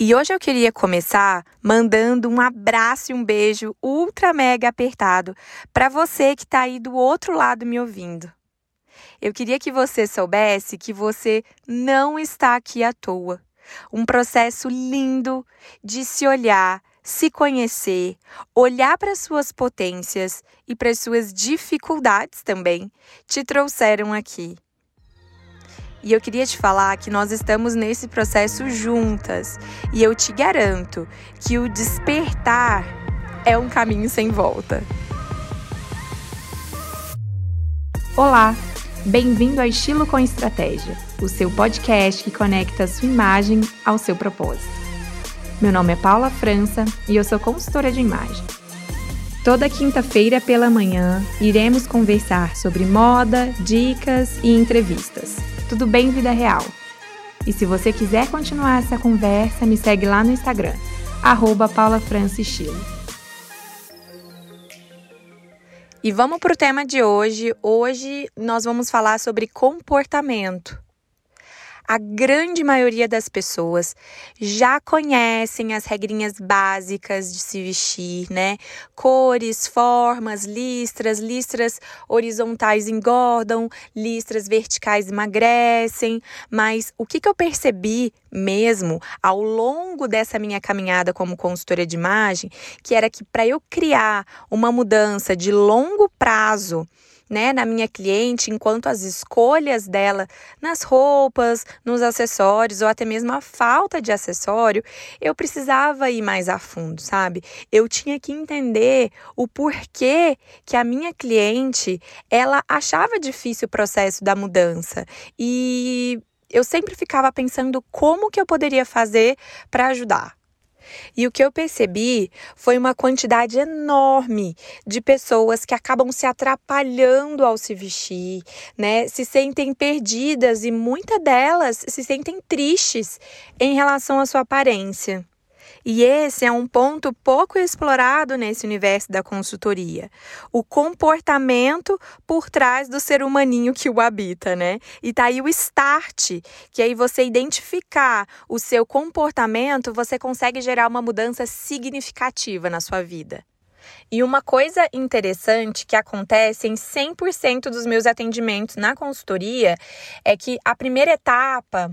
E hoje eu queria começar mandando um abraço e um beijo ultra mega apertado para você que está aí do outro lado me ouvindo. Eu queria que você soubesse que você não está aqui à toa. Um processo lindo de se olhar, se conhecer, olhar para suas potências e para suas dificuldades também te trouxeram aqui. E eu queria te falar que nós estamos nesse processo juntas. E eu te garanto que o despertar é um caminho sem volta. Olá, bem-vindo a Estilo com Estratégia, o seu podcast que conecta a sua imagem ao seu propósito. Meu nome é Paula França e eu sou consultora de imagem. Toda quinta-feira pela manhã iremos conversar sobre moda, dicas e entrevistas tudo bem vida real. E se você quiser continuar essa conversa, me segue lá no Instagram, arroba E vamos para o tema de hoje. Hoje nós vamos falar sobre comportamento a grande maioria das pessoas já conhecem as regrinhas básicas de se vestir, né? Cores, formas, listras, listras horizontais engordam, listras verticais emagrecem, mas o que, que eu percebi mesmo ao longo dessa minha caminhada como consultora de imagem, que era que para eu criar uma mudança de longo prazo, né, na minha cliente, enquanto as escolhas dela nas roupas, nos acessórios ou até mesmo a falta de acessório, eu precisava ir mais a fundo, sabe? Eu tinha que entender o porquê que a minha cliente, ela achava difícil o processo da mudança. E eu sempre ficava pensando como que eu poderia fazer para ajudar. E o que eu percebi foi uma quantidade enorme de pessoas que acabam se atrapalhando ao se vestir, né? Se sentem perdidas e muitas delas se sentem tristes em relação à sua aparência. E esse é um ponto pouco explorado nesse universo da consultoria. O comportamento por trás do ser humaninho que o habita, né? E tá aí o start, que aí você identificar o seu comportamento, você consegue gerar uma mudança significativa na sua vida. E uma coisa interessante que acontece em 100% dos meus atendimentos na consultoria é que a primeira etapa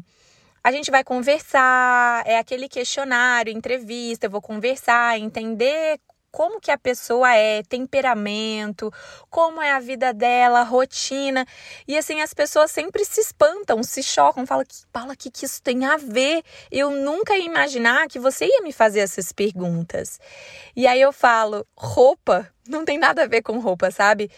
a gente vai conversar, é aquele questionário, entrevista, eu vou conversar, entender como que a pessoa é, temperamento, como é a vida dela, rotina. E assim, as pessoas sempre se espantam, se chocam, falam que Paula, que, que isso tem a ver? Eu nunca ia imaginar que você ia me fazer essas perguntas. E aí eu falo, roupa não tem nada a ver com roupa, sabe?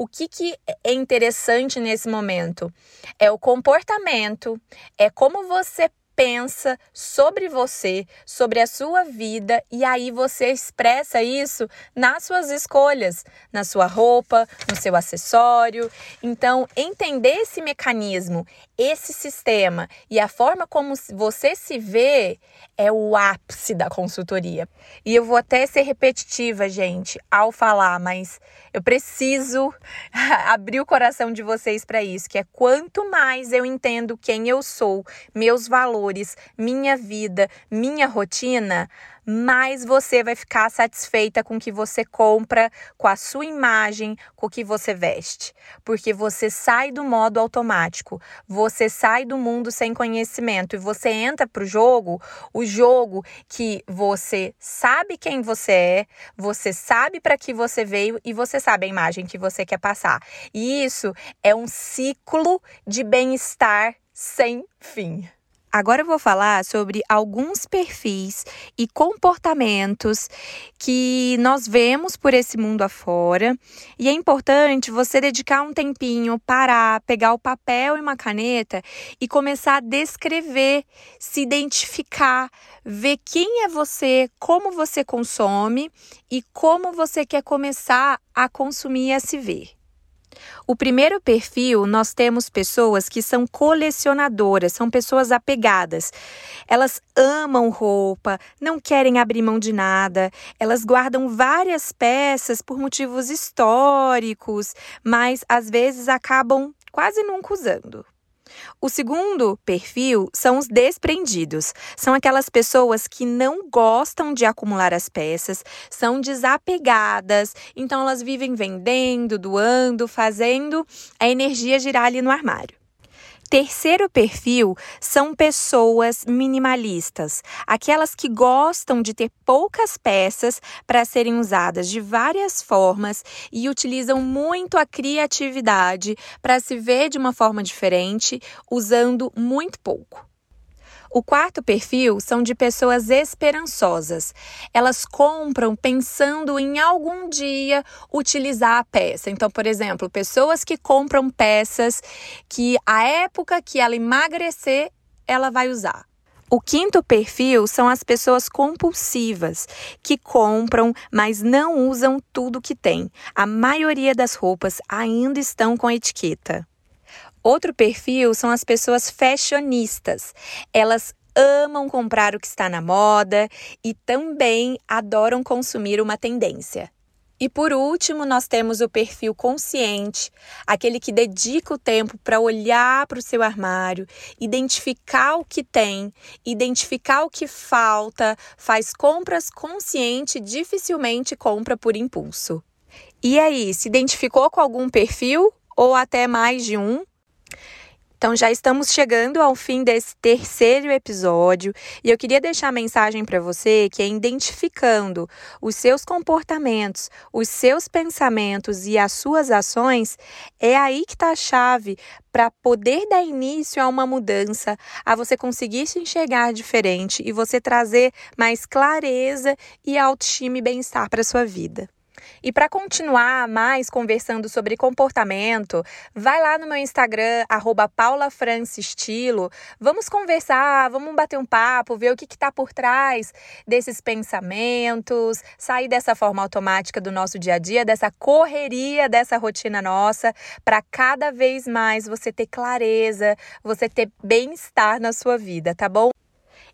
O que, que é interessante nesse momento? É o comportamento, é como você pensa sobre você, sobre a sua vida e aí você expressa isso nas suas escolhas, na sua roupa, no seu acessório. Então, entender esse mecanismo, esse sistema e a forma como você se vê é o ápice da consultoria. E eu vou até ser repetitiva, gente, ao falar, mas eu preciso abrir o coração de vocês para isso, que é quanto mais eu entendo quem eu sou, meus valores, minha vida, minha rotina, mais você vai ficar satisfeita com o que você compra, com a sua imagem, com o que você veste. Porque você sai do modo automático, você sai do mundo sem conhecimento e você entra para o jogo, o jogo que você sabe quem você é, você sabe para que você veio e você sabe a imagem que você quer passar. E isso é um ciclo de bem-estar sem fim. Agora eu vou falar sobre alguns perfis e comportamentos que nós vemos por esse mundo afora. E é importante você dedicar um tempinho, parar, pegar o papel e uma caneta e começar a descrever, se identificar, ver quem é você, como você consome e como você quer começar a consumir e a se ver. O primeiro perfil, nós temos pessoas que são colecionadoras, são pessoas apegadas. Elas amam roupa, não querem abrir mão de nada, elas guardam várias peças por motivos históricos, mas às vezes acabam quase nunca usando. O segundo perfil são os desprendidos. São aquelas pessoas que não gostam de acumular as peças, são desapegadas, então elas vivem vendendo, doando, fazendo a energia girar ali no armário. Terceiro perfil são pessoas minimalistas, aquelas que gostam de ter poucas peças para serem usadas de várias formas e utilizam muito a criatividade para se ver de uma forma diferente, usando muito pouco. O quarto perfil são de pessoas esperançosas. Elas compram pensando em algum dia utilizar a peça. Então, por exemplo, pessoas que compram peças que a época que ela emagrecer, ela vai usar. O quinto perfil são as pessoas compulsivas, que compram, mas não usam tudo que tem. A maioria das roupas ainda estão com etiqueta. Outro perfil são as pessoas fashionistas. Elas amam comprar o que está na moda e também adoram consumir uma tendência. E por último, nós temos o perfil consciente, aquele que dedica o tempo para olhar para o seu armário, identificar o que tem, identificar o que falta, faz compras consciente, dificilmente compra por impulso. E aí, se identificou com algum perfil ou até mais de um? Então já estamos chegando ao fim desse terceiro episódio e eu queria deixar a mensagem para você que é identificando os seus comportamentos, os seus pensamentos e as suas ações, é aí que está a chave para poder dar início a uma mudança, a você conseguir se enxergar diferente e você trazer mais clareza e autoestima e bem-estar para sua vida. E para continuar mais conversando sobre comportamento, vai lá no meu Instagram, paulafranceestilo. Vamos conversar, vamos bater um papo, ver o que está por trás desses pensamentos, sair dessa forma automática do nosso dia a dia, dessa correria, dessa rotina nossa, para cada vez mais você ter clareza, você ter bem-estar na sua vida, tá bom?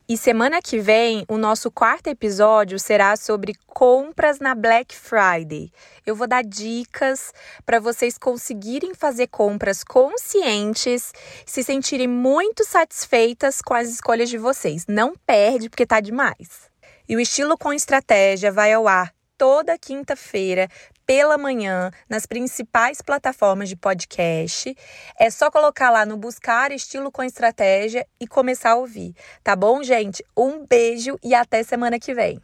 E semana que vem, o nosso quarto episódio será sobre compras na Black Friday. Eu vou dar dicas para vocês conseguirem fazer compras conscientes, se sentirem muito satisfeitas com as escolhas de vocês. Não perde, porque tá demais. E o Estilo com Estratégia vai ao ar toda quinta-feira pela manhã nas principais plataformas de podcast. É só colocar lá no buscar estilo com estratégia e começar a ouvir, tá bom, gente? Um beijo e até semana que vem.